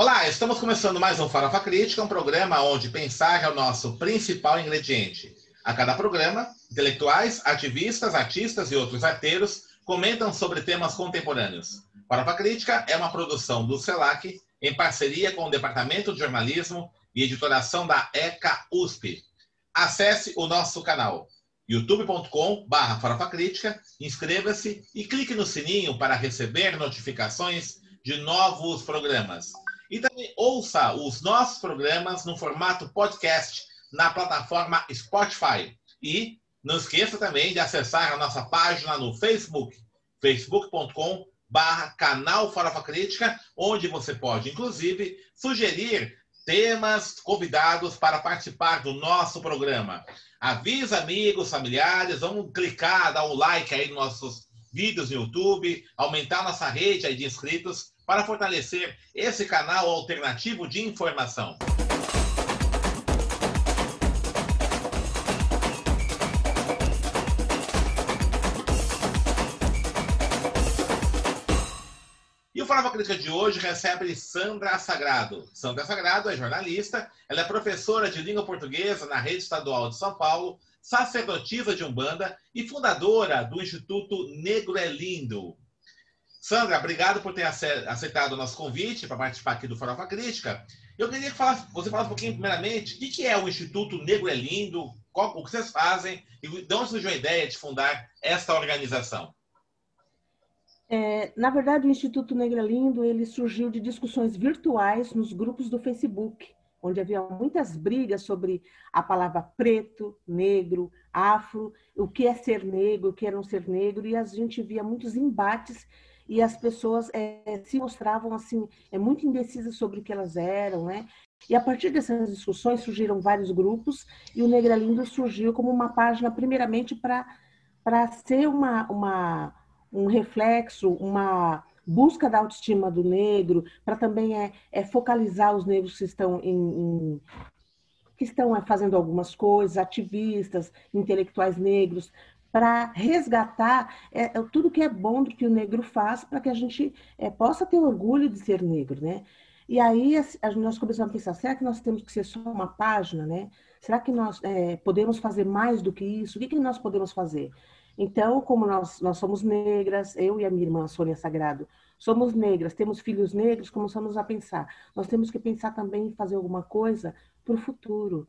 Olá, estamos começando mais um Farofa Crítica, um programa onde pensar é o nosso principal ingrediente. A cada programa, intelectuais, ativistas, artistas e outros arteiros comentam sobre temas contemporâneos. Farofa Crítica é uma produção do CELAC em parceria com o Departamento de Jornalismo e Editoração da ECA USP. Acesse o nosso canal youtube.com.br farofacrítica, inscreva-se e clique no sininho para receber notificações de novos programas. E também ouça os nossos programas no formato podcast na plataforma Spotify. E não esqueça também de acessar a nossa página no Facebook, facebook.com barra canal Farofa Crítica, onde você pode, inclusive, sugerir temas, convidados para participar do nosso programa. Avisa amigos, familiares, vamos clicar, dar um like aí nos nossos vídeos no YouTube, aumentar nossa rede de inscritos para fortalecer esse canal alternativo de informação. E o Falava Crítica de hoje recebe Sandra Sagrado. Sandra Sagrado é jornalista, ela é professora de língua portuguesa na Rede Estadual de São Paulo, sacerdotisa de Umbanda e fundadora do Instituto Negro é Lindo. Sandra, obrigado por ter aceitado o nosso convite para participar aqui do Farofa Crítica. Eu queria que você falasse um pouquinho, primeiramente, o que é o Instituto Negro é Lindo, qual, o que vocês fazem e de onde surgiu a ideia de fundar esta organização? É, na verdade, o Instituto Negro é Lindo ele surgiu de discussões virtuais nos grupos do Facebook, onde havia muitas brigas sobre a palavra preto, negro, afro, o que é ser negro, o que é não ser negro, e a gente via muitos embates e as pessoas é, se mostravam assim é muito indecisas sobre o que elas eram, né? E a partir dessas discussões surgiram vários grupos e o Negra Lindo surgiu como uma página primeiramente para para ser uma, uma um reflexo, uma busca da autoestima do negro, para também é, é, focalizar os negros que estão em, em que estão é, fazendo algumas coisas, ativistas, intelectuais negros, para resgatar é, é, tudo que é bom do que o negro faz, para que a gente é, possa ter orgulho de ser negro, né? E aí a, nós começamos a pensar, será que nós temos que ser só uma página, né? Será que nós é, podemos fazer mais do que isso? O que, que nós podemos fazer? Então, como nós, nós somos negras, eu e a minha irmã Sônia Sagrado, somos negras, temos filhos negros, começamos a pensar. Nós temos que pensar também em fazer alguma coisa para o futuro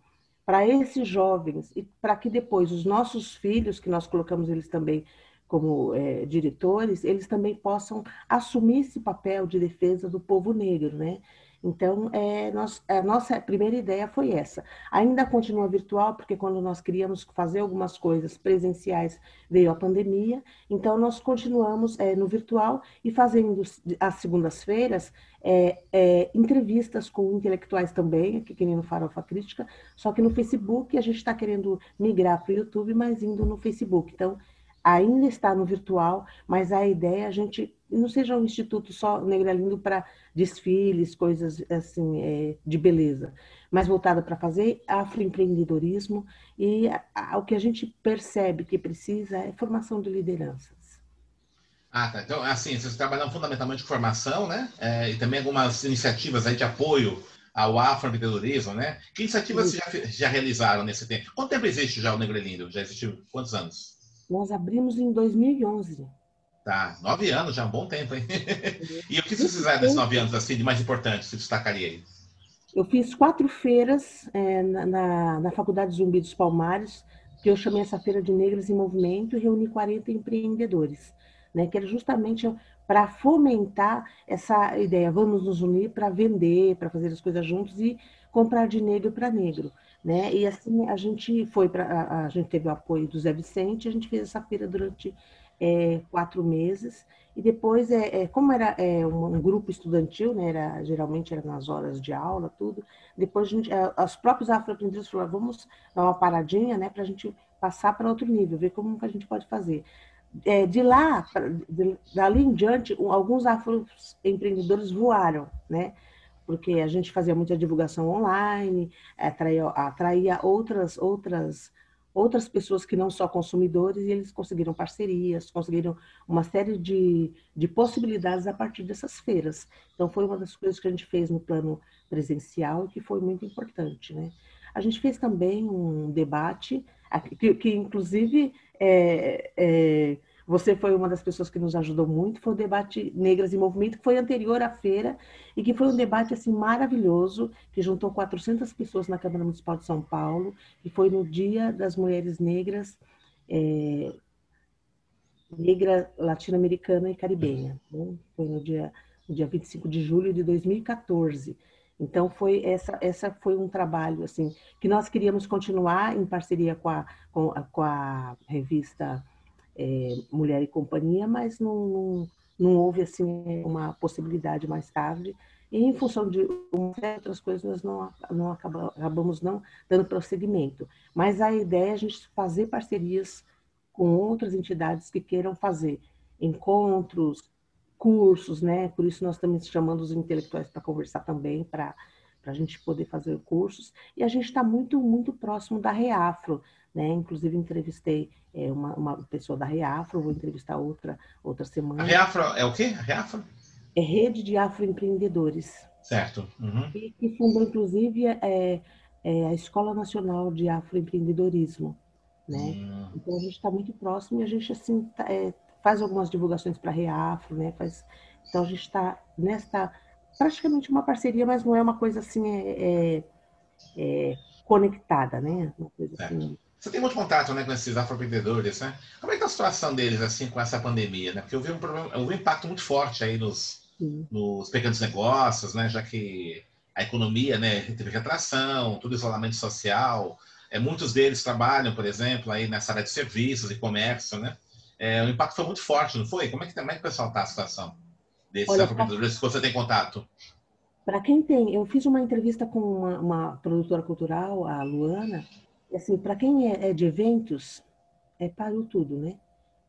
para esses jovens e para que depois os nossos filhos, que nós colocamos eles também como é, diretores, eles também possam assumir esse papel de defesa do povo negro, né? Então, é, nós, a nossa primeira ideia foi essa. Ainda continua virtual, porque quando nós queríamos fazer algumas coisas presenciais, veio a pandemia. Então, nós continuamos é, no virtual e fazendo às segundas-feiras é, é, entrevistas com intelectuais também, aqui que nem no Farofa Crítica, só que no Facebook a gente está querendo migrar para o YouTube, mas indo no Facebook. Então, ainda está no virtual, mas a ideia é a gente não seja um instituto só Negra Lindo para desfiles, coisas assim é, de beleza, mas voltada para fazer afroempreendedorismo e a, a, o que a gente percebe que precisa é formação de lideranças. Ah, tá. Então, assim, vocês trabalham fundamentalmente com formação, né? É, e também algumas iniciativas aí de apoio ao afroempreendedorismo, né? Que iniciativas vocês já, já realizaram nesse tempo? Quanto tempo existe já o Negro Lindo? Já existiu quantos anos? Nós abrimos em 2011. Tá, nove anos, já é um bom tempo, hein? e o que vocês fizeram nesses nove anos, assim, de mais importante, se destacaria aí? Eu fiz quatro feiras é, na, na Faculdade Zumbi dos Palmares, que eu chamei essa feira de Negras em Movimento e reuni 40 empreendedores, né? Que era justamente para fomentar essa ideia, vamos nos unir para vender, para fazer as coisas juntos e comprar de negro para negro, né? E assim a gente foi para a, a, gente teve o apoio do Zé Vicente, a gente fez essa feira durante é, quatro meses. E depois, é, é como era é, um, um, grupo estudantil, né, era, geralmente era nas horas de aula, tudo, depois a gente, é, os próprios afroaprendidos falaram, vamos dar uma paradinha né, para a gente passar para outro nível, ver como que a gente pode fazer. É, de lá, de, dali em diante, alguns afroempreendedores voaram, né? Porque a gente fazia muita divulgação online, atraía, atraía outras, outras outras pessoas que não só consumidores, e eles conseguiram parcerias, conseguiram uma série de, de possibilidades a partir dessas feiras. Então, foi uma das coisas que a gente fez no plano presencial que foi muito importante, né? A gente fez também um debate, que, que inclusive é, é, você foi uma das pessoas que nos ajudou muito, foi o debate Negras em Movimento, que foi anterior à feira e que foi um debate assim maravilhoso, que juntou 400 pessoas na Câmara Municipal de São Paulo, e foi no Dia das Mulheres Negras, é, negra latino-americana e caribenha. Né? Foi no dia, no dia 25 de julho de 2014. Então foi essa essa foi um trabalho assim que nós queríamos continuar em parceria com a, com a, com a revista é, Mulher e Companhia, mas não, não, não, houve assim uma possibilidade mais tarde. E em função de outras coisas, nós não, não acabamos, não dando prosseguimento. Mas a ideia é a gente fazer parcerias com outras entidades que queiram fazer encontros, cursos, né? Por isso nós também chamamos os intelectuais para conversar também, para a gente poder fazer cursos. E a gente está muito, muito próximo da Reafro, né? Inclusive entrevistei é, uma, uma, pessoa da Reafro, vou entrevistar outra outra semana. A Reafro é o quê? A Reafro? É Rede de Afroempreendedores. Certo. Uhum. E que fundou, inclusive, é, é a Escola Nacional de Afroempreendedorismo. Né? Hum. Então a gente está muito próximo e a gente assim tá, é, faz algumas divulgações para a Reafro, né? Faz, então a gente está nesta praticamente uma parceria, mas não é uma coisa assim é, é, é conectada, né? Uma coisa assim você tem muito contato né, com esses afroempreendedores, né? Como é que tá a situação deles assim com essa pandemia, né? Porque eu vi um, problema, eu vi um impacto muito forte aí nos, nos pequenos negócios, né? Já que a economia, né, teve retração, tudo isolamento social. É, muitos deles trabalham, por exemplo, aí nessa área de serviços e comércio, né? É, o impacto foi muito forte, não foi? Como é que, como é que o pessoal está a situação desses Olha, afroempreendedores que você tem contato? Para quem tem, eu fiz uma entrevista com uma, uma produtora cultural, a Luana, assim, para quem é, é, de eventos, é parou tudo, né?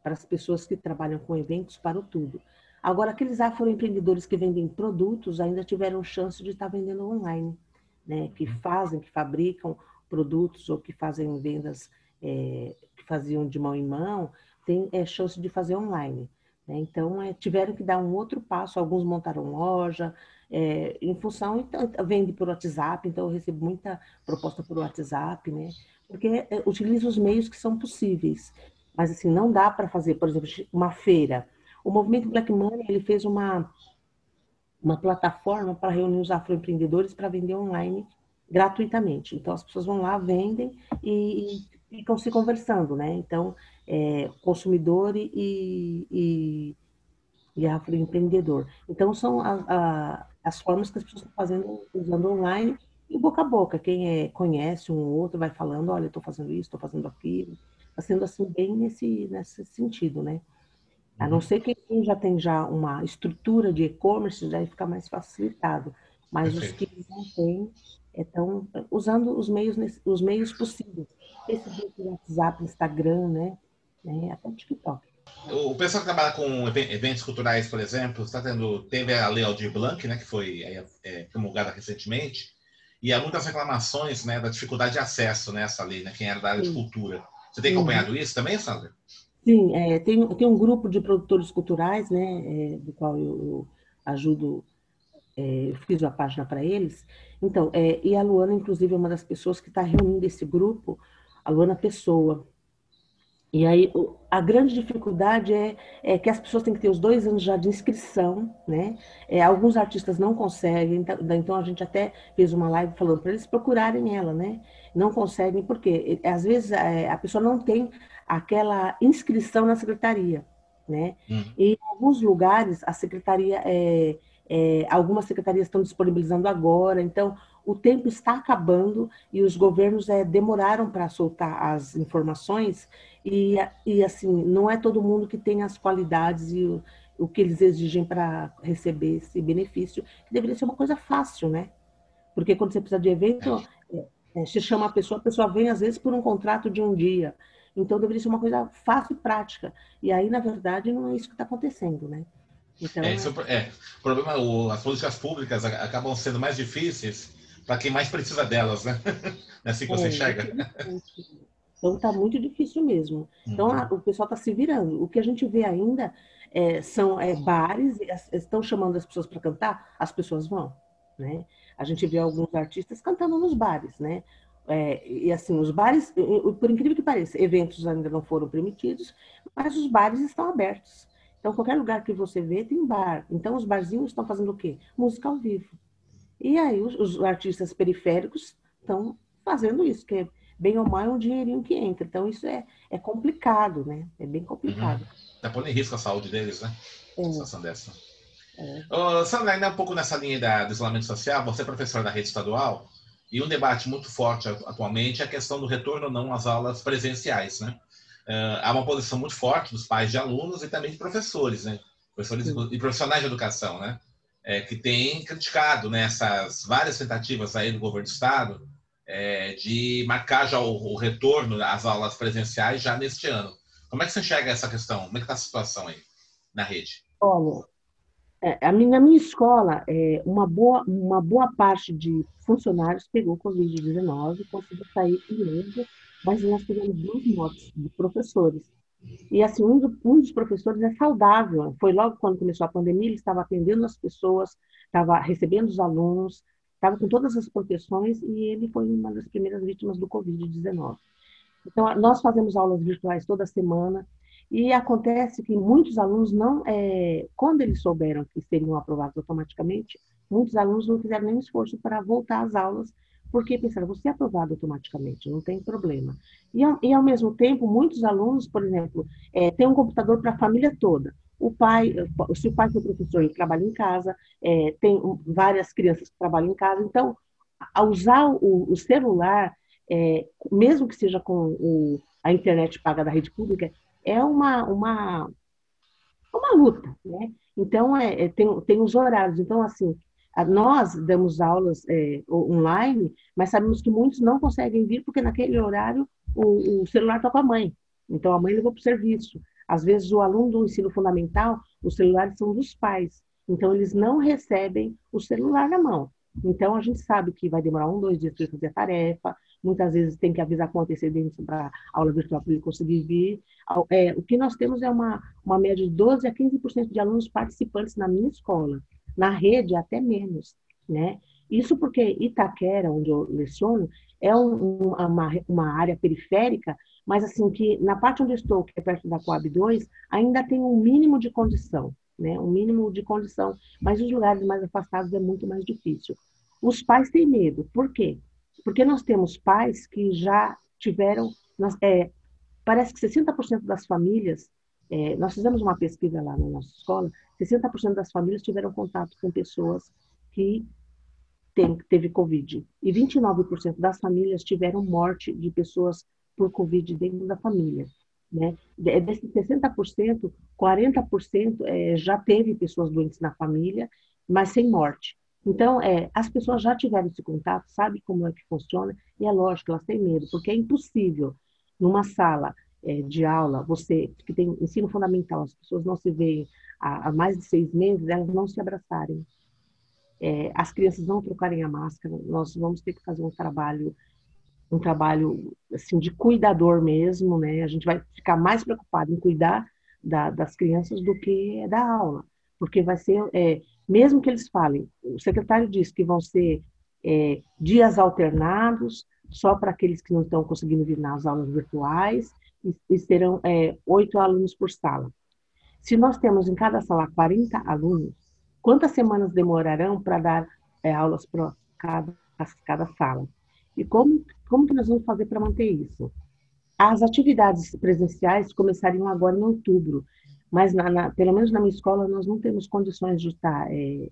Para as pessoas que trabalham com eventos, parou tudo. Agora, aqueles afroempreendedores que vendem produtos ainda tiveram chance de estar tá vendendo online, né? Que uhum. fazem, que fabricam produtos ou que fazem vendas é, que faziam de mão em mão, tem é, chance de fazer online. Né? Então, é, tiveram que dar um outro passo. Alguns montaram loja, é, em função, então, vende por WhatsApp, então eu recebo muita proposta por WhatsApp, né? Porque é, utiliza os meios que são possíveis. Mas, assim, não dá para fazer, por exemplo, uma feira. O movimento Black Money, ele fez uma, uma plataforma para reunir os afroempreendedores para vender online gratuitamente. Então, as pessoas vão lá, vendem e, e ficam se conversando, né? Então, é, consumidor e, e, e afroempreendedor. Então, são a, a, as formas que as pessoas estão fazendo, usando online e boca a boca. Quem é, conhece um ou outro vai falando, olha, estou fazendo isso, estou fazendo aquilo. Está sendo assim bem nesse, nesse sentido, né? A não uhum. ser que quem já tem já uma estrutura de e-commerce, já fica mais facilitado. Mas Perfeito. os que não têm, estão usando os meios, os meios possíveis. Facebook, WhatsApp, Instagram, né? né? Até o TikTok. O pessoal que trabalha com eventos culturais, por exemplo, está tendo, teve a Lei Aldir Blanc, né, que foi é, é, promulgada recentemente, e há muitas reclamações né, da dificuldade de acesso nessa né, lei, né, quem era da área Sim. de cultura. Você tem acompanhado uhum. isso também, Sandra? Sim, é, tem, tem um grupo de produtores culturais, né, é, do qual eu, eu ajudo, é, eu fiz uma página para eles. Então, é, e a Luana, inclusive, é uma das pessoas que está reunindo esse grupo, a Luana Pessoa. E aí, a grande dificuldade é, é, que as pessoas têm que ter os dois anos já de inscrição, né? É, alguns artistas não conseguem, então, então a gente até fez uma live falando para eles procurarem ela, né? Não conseguem, porque às vezes é, a pessoa não tem aquela inscrição na secretaria, né? Hum. E em alguns lugares a secretaria, é, é, algumas secretarias estão disponibilizando agora, então o tempo está acabando e os governos é, demoraram para soltar as informações e, e, assim, não é todo mundo que tem as qualidades e o, o que eles exigem para receber esse benefício, que deveria ser uma coisa fácil, né? Porque quando você precisa de evento, é, é, você chama a pessoa, a pessoa vem às vezes por um contrato de um dia. Então deveria ser uma coisa fácil e prática. E aí, na verdade, não é isso que está acontecendo, né? Então, é, é, é, o problema, o, as políticas públicas acabam sendo mais difíceis para quem mais precisa delas, né? É assim que você é, enxerga. Então está muito difícil mesmo. Então uhum. a, o pessoal está se virando. O que a gente vê ainda é, são é, bares, estão chamando as pessoas para cantar, as pessoas vão. Né? A gente vê alguns artistas cantando nos bares, né? É, e assim, os bares, por incrível que pareça, eventos ainda não foram permitidos, mas os bares estão abertos. Então, qualquer lugar que você vê tem bar. Então, os barzinhos estão fazendo o quê? Música ao vivo. E aí, os, os artistas periféricos estão fazendo isso, que é bem ou mal é um dinheirinho que entra. Então, isso é, é complicado, né? É bem complicado. Está uhum. pondo em risco a saúde deles, né? É. Situação dessa. É. Sandra, ainda um pouco nessa linha da, do isolamento social, você é professor da rede estadual, e um debate muito forte atualmente é a questão do retorno ou não às aulas presenciais, né? Uh, há uma posição muito forte dos pais de alunos e também de professores, né? Professores Sim. e profissionais de educação, né? É, que têm criticado né, essas várias tentativas aí do governo do estado é, de marcar já o, o, retorno às aulas presenciais já neste ano. Como é que você enxerga essa questão? Como é que está a situação aí na rede? Olha, é, a minha, na minha escola, é, uma, boa, uma boa parte de funcionários pegou Covid-19, conseguiu sair ileso, mas nós tivemos duas mortes de professores. E assim, um, do, um, dos professores é saudável. Foi logo quando começou a pandemia, ele estava atendendo as pessoas, estava recebendo os alunos, estava com todas as proteções e ele foi uma das primeiras vítimas do Covid-19. Então, nós fazemos aulas virtuais toda semana e acontece que muitos alunos não, é, quando eles souberam que seriam aprovados automaticamente, muitos alunos não fizeram nenhum esforço para voltar às aulas, porque pensaram, você é aprovado automaticamente, não tem problema. E, e ao mesmo tempo, muitos alunos, por exemplo, é, têm um computador para a família toda. O pai, se o pai for professor, ele trabalha em casa, é, tem várias crianças que trabalham em casa, então, a usar o, o celular, é, mesmo que seja com o, a internet paga da rede pública, é uma, uma, uma luta, né? Então, é, é, tem, tem os horários. Então, assim, nós damos aulas é, online, mas sabemos que muitos não conseguem vir porque naquele horário o, o celular está com a mãe. Então, a mãe levou para o serviço. Às vezes, o aluno do ensino fundamental, os celulares são dos pais. Então, eles não recebem o celular na mão. Então, a gente sabe que vai demorar um, dois dias para fazer a tarefa, muitas vezes tem que avisar com antecedência para a aula virtual para ele conseguir vir. É, o que nós temos é uma, uma média de 12% a 15% de alunos participantes na minha escola. Na rede, até menos, né? Isso porque Itaquera, onde eu leciono, é um, uma, uma área periférica, mas assim, que na parte onde eu estou, que é perto da Coab 2, ainda tem um mínimo de condição, né? Um mínimo de condição, mas os lugares mais afastados é muito mais difícil. Os pais têm medo, por quê? Porque nós temos pais que já tiveram, nós, é, parece que 60% das famílias, é, nós fizemos uma pesquisa lá na nossa escola, 60% das famílias tiveram contato com pessoas que tem, teve Covid. E 29% das famílias tiveram morte de pessoas por Covid dentro da família. Né? Desses 60%, 40% é, já teve pessoas doentes na família, mas sem morte. Então, é, as pessoas já tiveram esse contato, sabe como é que funciona, e é lógico, elas têm medo, porque é impossível, numa sala é, de aula, você que tem ensino fundamental, as pessoas não se veem há, há mais de seis meses, elas não se abraçarem. É, as crianças não trocarem a máscara, nós vamos ter que fazer um trabalho, um trabalho assim de cuidador mesmo, né? A gente vai ficar mais preocupado em cuidar da, das crianças do que da aula, porque vai ser é, mesmo que eles falem, o secretário disse que vão ser é, dias alternados, só para aqueles que não estão conseguindo vir nas aulas virtuais, e, e serão é, oito alunos por sala. Se nós temos em cada sala 40 alunos, quantas semanas demorarão para dar é, aulas para cada, cada sala? E como, como que nós vamos fazer para manter isso? As atividades presenciais começariam agora em outubro, mas na, na, pelo menos na minha escola nós não temos condições de estar, é,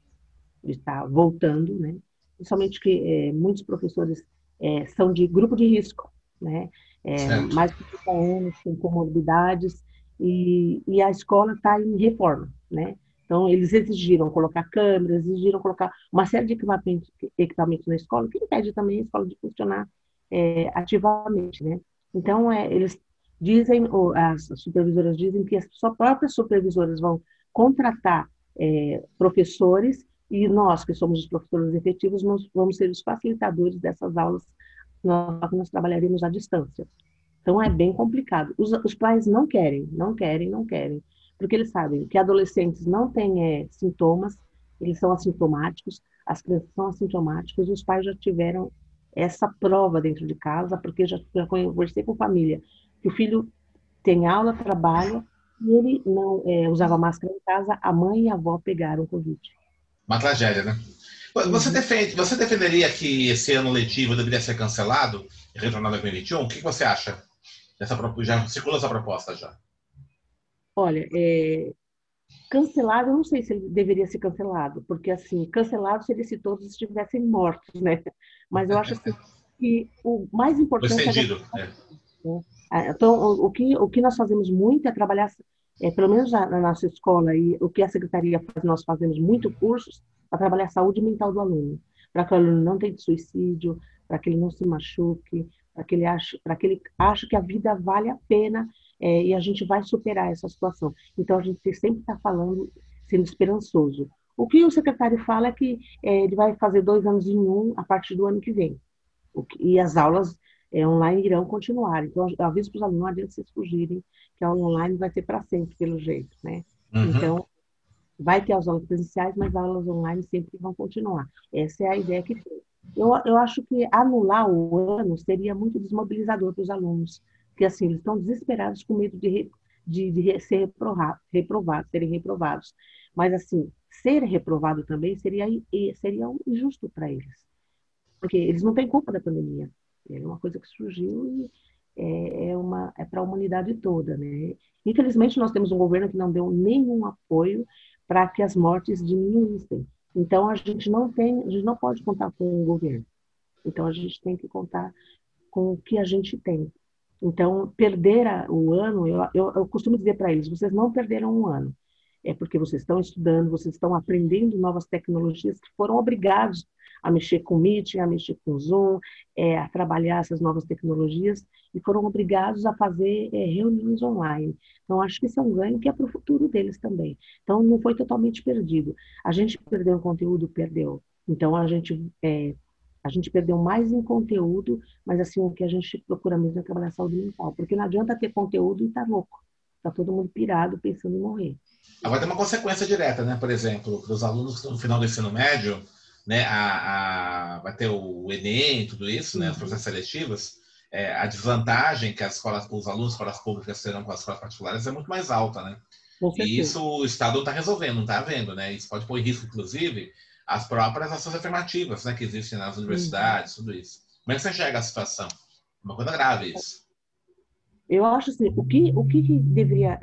de estar voltando, né? Principalmente que é, muitos professores é, são de grupo de risco, né? É, mais de 50 anos, com comorbidades, e, e a escola está em reforma, né? Então, eles exigiram colocar câmeras, exigiram colocar uma série de equipamentos, equipamentos na escola, que impede também a escola de funcionar é, ativamente, né? Então, é, eles dizem, as supervisoras dizem que as suas próprias supervisoras vão contratar é, professores e nós, que somos os professores efetivos, nós vamos ser os facilitadores dessas aulas, nós, nós trabalharemos à distância. Então é bem complicado. Os, os pais não querem, não querem, não querem, porque eles sabem que adolescentes não têm é, sintomas, eles são assintomáticos, as crianças são assintomáticas, e os pais já tiveram essa prova dentro de casa, porque já, já conversei com família, que o filho tem aula, trabalha, e ele não é, usava máscara em casa, a mãe e a avó pegaram Covid. Uma tragédia, né? Você, defende, você defenderia que esse ano letivo deveria ser cancelado e retornar em 2021? O que você acha? Dessa, já circula essa proposta já? Olha, é, cancelado, eu não sei se ele deveria ser cancelado, porque assim, cancelado seria se todos estivessem mortos, né? Mas eu acho assim, que o mais importante. Estendido, é, né? Então, o, o, que, o que nós fazemos muito é trabalhar, é, pelo menos na, na nossa escola, e o que a secretaria faz, nós fazemos muito cursos para trabalhar a saúde mental do aluno, para que o aluno não tenha suicídio, para que ele não se machuque, para que ele ache, para que ele ache que a vida vale a pena é, e a gente vai superar essa situação. Então a gente sempre está falando, sendo esperançoso. O que o secretário fala é que é, ele vai fazer dois anos em um a partir do ano que vem. Que, e as aulas é, online irão continuar. Então, eu aviso para os alunos, não adianta vocês fugirem, que a aula online vai ser para sempre, pelo jeito, né? Uhum. Então, vai ter as aulas presenciais, mas as aulas online sempre vão continuar. Essa é a ideia que tem. Eu, eu acho que anular o ano seria muito desmobilizador para os alunos, porque assim, eles estão desesperados com medo de, de, de ser reprovados, reprovados, serem reprovados. Mas assim, ser reprovado também seria, seria injusto para eles, porque eles não têm culpa da pandemia. É uma coisa que surgiu e é, é, uma, é para a humanidade toda, né? Infelizmente, nós temos um governo que não deu nenhum apoio para que as mortes diminuíssem. Então, a gente não tem, a gente não pode contar com o governo. Então, a gente tem que contar com o que a gente tem. Então, perder a, o ano, eu, eu, eu costumo dizer para eles, vocês não perderam um ano. É porque vocês estão estudando, vocês estão aprendendo novas tecnologias que foram obrigados a mexer com Meeting, a mexer com Zoom, é, a trabalhar essas novas tecnologias e foram obrigados a fazer é, reuniões online. Então, acho que isso é um ganho que é para o futuro deles também. Então, não foi totalmente perdido. A gente perdeu o conteúdo, perdeu. Então, a gente, é, a gente perdeu mais em conteúdo, mas assim, o que a gente procura mesmo é trabalhar a saúde mental. Porque não adianta ter conteúdo e estar tá louco. Está todo mundo pirado, pensando em morrer. Agora tem uma consequência direta, né? Por exemplo, para os alunos no final do ensino médio, né, a, a, vai ter o Enem, tudo isso, né, os processos seletivos, é, a desvantagem que as escolas, os alunos de escolas públicas terão com as escolas particulares é muito mais alta, né? E isso o Estado não está resolvendo, não está vendo, né? Isso pode pôr em risco, inclusive, as próprias ações afirmativas, né, que existem nas universidades, uhum. tudo isso. Como é que você enxerga a situação? Uma coisa grave isso. Eu acho assim, o que, o que deveria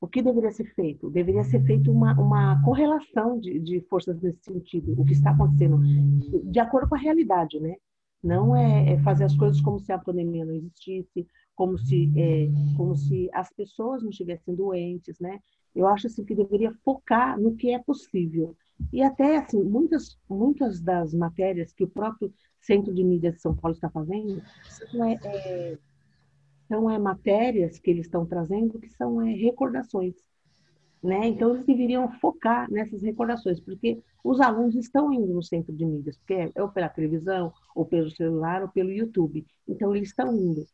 o que deveria ser feito? Deveria ser feita uma, uma correlação de, de forças nesse sentido, o que está acontecendo, de acordo com a realidade, né? Não é, é fazer as coisas como se a pandemia não existisse, como se, é, como se as pessoas não estivessem doentes, né? Eu acho assim, que deveria focar no que é possível. E até, assim, muitas, muitas das matérias que o próprio Centro de Mídias de São Paulo está fazendo são é, é são é, matérias que eles estão trazendo que são é, recordações. Né? Então, eles deveriam focar nessas recordações, porque os alunos estão indo no centro de mídias, porque é ou pela televisão, ou pelo celular, ou pelo YouTube. Então, eles estão indo.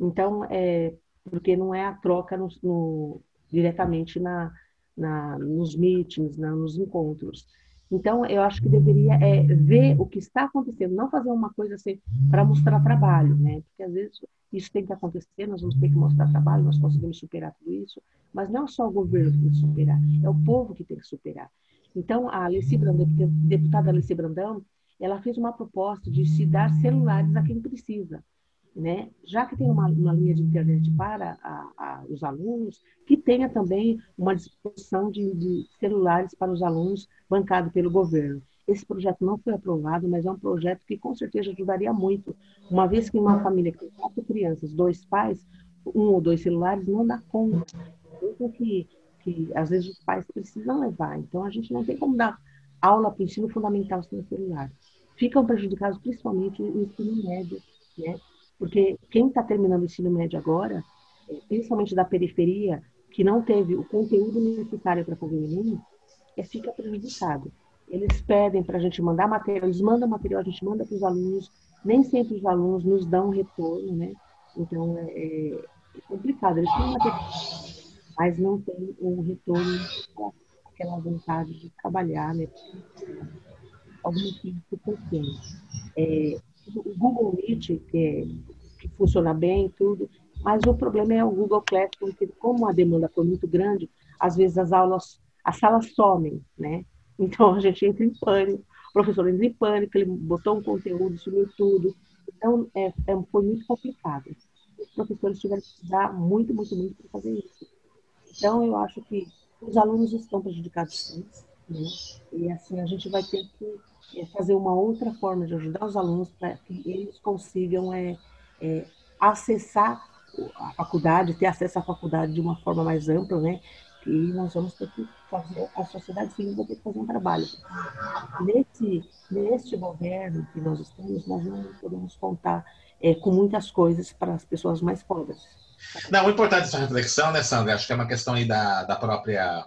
Então, é, porque não é a troca no, no, diretamente na, na, nos meetings, na, nos encontros. Então, eu acho que deveria é, ver o que está acontecendo, não fazer uma coisa assim para mostrar trabalho, né? Porque às vezes isso tem que acontecer, nós vamos ter que mostrar trabalho, nós conseguimos superar tudo isso, mas não só o governo que tem que superar, é o povo que tem que superar. Então, a Alice Brandão, deputada Alice Brandão, ela fez uma proposta de se dar celulares a quem precisa. Né? Já que tem uma, uma linha de internet para a, a, os alunos, que tenha também uma disposição de, de celulares para os alunos bancado pelo governo. Esse projeto não foi aprovado, mas é um projeto que com certeza ajudaria muito, uma vez que uma família com quatro crianças, dois pais, um ou dois celulares, não dá conta. Então, que, que às vezes os pais precisam levar. Então, a gente não tem como dar aula para o ensino fundamental sem celular. Ficam prejudicados principalmente o ensino médio, né? Porque quem está terminando o ensino médio agora, é, principalmente da periferia, que não teve o conteúdo necessário para fazer o é, fica prejudicado. Eles pedem para a gente mandar material, eles mandam material, a gente manda para os alunos, nem sempre os alunos nos dão retorno, né? Então, é, é complicado. Eles têm uma mas não tem um retorno aquela vontade de trabalhar, né? Algum tempo pequeno. É, o Google Meet, que, é, que funciona bem tudo, mas o problema é o Google Classroom, que como a demanda foi muito grande, às vezes as aulas, as salas somem, né? Então a gente entra em pânico, o professor entra em pânico, ele botou um conteúdo, sumiu tudo. Então é, é, foi muito complicado. Os professores tiveram que estudar muito, muito, muito para fazer isso. Então eu acho que os alunos estão prejudicados sim, né? e assim a gente vai ter que é, fazer uma outra forma de ajudar os alunos para que eles consigam é, é, acessar a faculdade, ter acesso à faculdade de uma forma mais ampla, né? E nós vamos ter que fazer, a sociedade civil vai ter que fazer um trabalho. Nesse, neste governo que nós estamos, nós não podemos contar é, com muitas coisas para as pessoas mais pobres. Não, o importante dessa reflexão, né, Sandra? Acho que é uma questão aí da, da própria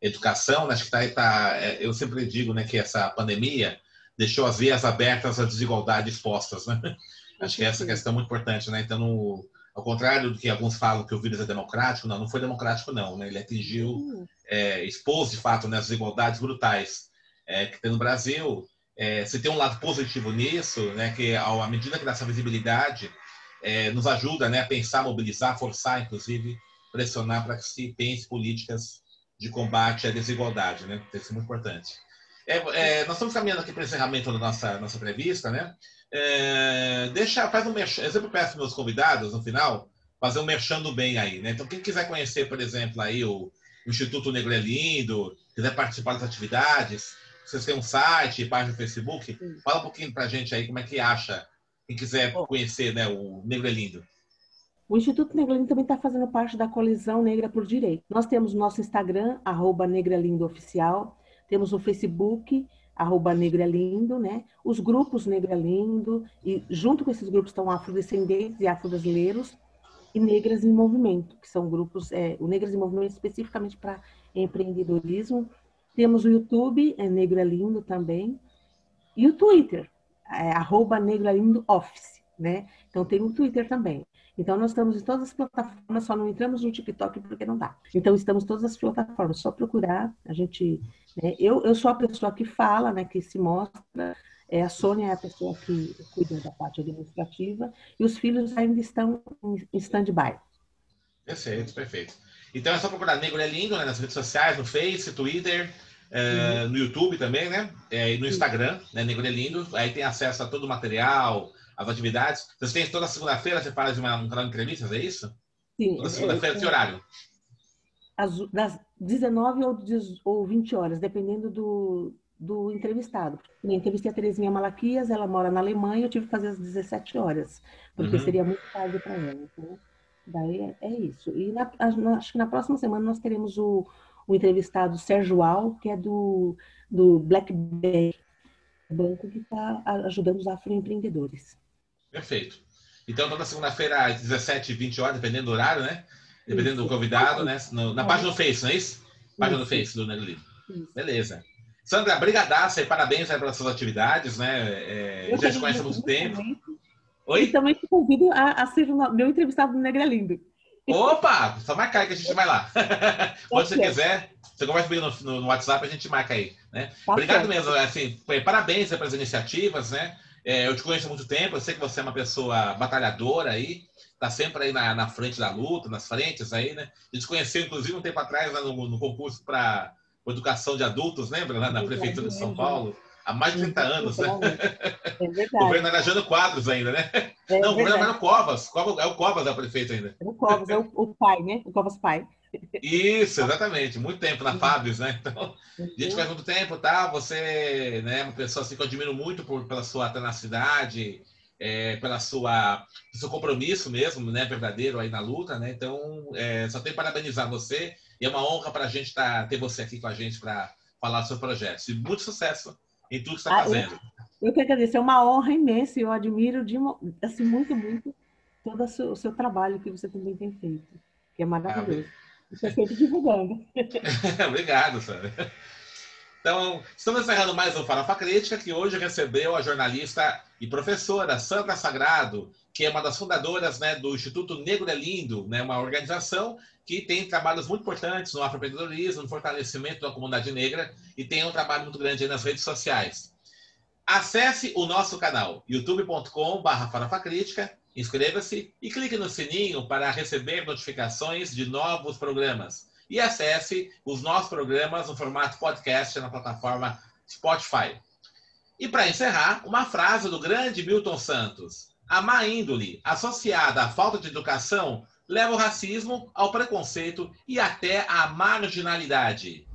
educação, né? Acho que tá, tá, é, eu sempre digo né, que essa pandemia deixou as vias abertas à desigualdade expostas, né? Acho que essa questão é muito importante, né? Então, no, ao contrário do que alguns falam que o vírus é democrático, não, não foi democrático, não. Né? Ele atingiu, é, expôs de fato né, as desigualdades brutais é, que tem no Brasil. É, se tem um lado positivo nisso, né, que à medida que dessa visibilidade é, nos ajuda né, a pensar, mobilizar, forçar, inclusive, pressionar para que se pense políticas de combate à desigualdade, né? Isso é muito importante. É, é, nós estamos caminhando aqui para o encerramento da nossa, nossa entrevista, né? É, deixa, faz um merchan, eu sempre peço meus convidados no final fazer um merchando bem aí, né? Então, quem quiser conhecer, por exemplo, aí o, Instituto Negro é Lindo, quiser participar das atividades, vocês têm um site, página no Facebook, fala um pouquinho para a gente aí como é que acha, quem quiser conhecer né, o Negro é Lindo. O Instituto Negro é Lindo também está fazendo parte da Colisão Negra por Direito. Nós temos nosso Instagram, arroba Negra Lindo Oficial, temos o Facebook, arroba Negro é Lindo, né? Os grupos Negro é Lindo, e junto com esses grupos estão afrodescendentes e afrobrasileiros e Negras em Movimento, que são grupos, é, o Negras em Movimento especificamente para empreendedorismo. Temos o YouTube, é Negro é Lindo também, e o Twitter, é, arroba Negro é Lindo Office, né? Então tem o Twitter também. Então, nós estamos em todas as plataformas, só não entramos no TikTok porque não dá. Então, estamos em todas as plataformas, só procurar. A gente, né, eu, eu sou a pessoa que fala, né, que se mostra. É, a Sônia é a pessoa que cuida da parte administrativa e os filhos ainda estão em, em stand-by. Perfeito, perfeito. Então é só procurar Negro é Lindo né, nas redes sociais, no Face, Twitter, é, no YouTube também, né? É, e no Instagram, né, Negro é Lindo. Aí tem acesso a todo o material, as atividades. Vocês têm toda segunda-feira, você faz uma, um canal de entrevistas, é isso? Sim. Toda segunda-feira, que horário? As, das 19 ou, ou 20 horas, dependendo do, do entrevistado. Eu entrevistei a Terezinha Malaquias, ela mora na Alemanha, eu tive que fazer às 17 horas, porque uhum. seria muito tarde para ela. Então, daí é, é isso. E na, acho que na próxima semana nós teremos o, o entrevistado Sérgio Al, que é do, do Black Bay, banco que está ajudando os afroempreendedores. Perfeito. Então, toda segunda-feira, às 17 20 horas, dependendo do horário, né? Dependendo isso. do convidado, né? No, na página do Face, não é isso? Página isso. do Face do Negro Beleza. Sandra, brigadaça e parabéns aí pelas suas atividades, né? É, já te conhece há muito tempo. Oi? E também te convido a, a ser meu entrevistado no Negra Lindo. Opa! Só marcar que a gente vai lá. Quando você quiser, você conversa comigo no, no, WhatsApp, a gente marca aí, né? Tá Obrigado mesmo, assim, parabéns pelas iniciativas, né? É, eu te conheço há muito tempo, eu sei que você é uma pessoa batalhadora aí, tá sempre aí na, na frente da luta, nas frentes aí, né? A gente conheceu, inclusive, um tempo atrás, no, no concurso para educação de adultos, lembra? Lá na Prefeitura de São Paulo. Há mais de 30 anos, né? É verdade. O governo era Jano Quadros ainda, né? É Não, o governo era o Covas. É o Covas é o prefeito ainda. É o Covas, é o, o pai, né? O Covas pai. Isso, exatamente. Muito tempo na Fábios, né? Então, a gente faz muito tempo, tá? Você né, é uma pessoa assim, que eu admiro muito por, pela sua tenacidade, é, pela sua seu compromisso mesmo, né? Verdadeiro aí na luta, né? Então, é, só tenho que parabenizar você e é uma honra para a gente tá, ter você aqui com a gente para falar do seu projeto. E muito sucesso em tudo que está ah, fazendo. Eu, quero dizer, é uma honra imensa eu admiro de, assim, muito, muito todo o seu, o seu trabalho que você também tem feito, que é maravilhoso. Ah, você sempre divulgando. Obrigado, Sandra. Então, estamos encerrando mais um Farofa Crítica, que hoje recebeu a jornalista e professora Sandra Sagrado, que é uma das fundadoras né, do Instituto Negro é Lindo, né, uma organização que tem trabalhos muito importantes no afroempreendedorismo, no fortalecimento da comunidade negra e tem um trabalho muito grande nas redes sociais. Acesse o nosso canal youtube.com.br farofacrítica, inscreva-se e clique no sininho para receber notificações de novos programas. E acesse os nossos programas no formato podcast na plataforma Spotify. E para encerrar, uma frase do grande Milton Santos. A má índole, associada à falta de educação, leva o racismo ao preconceito e até à marginalidade.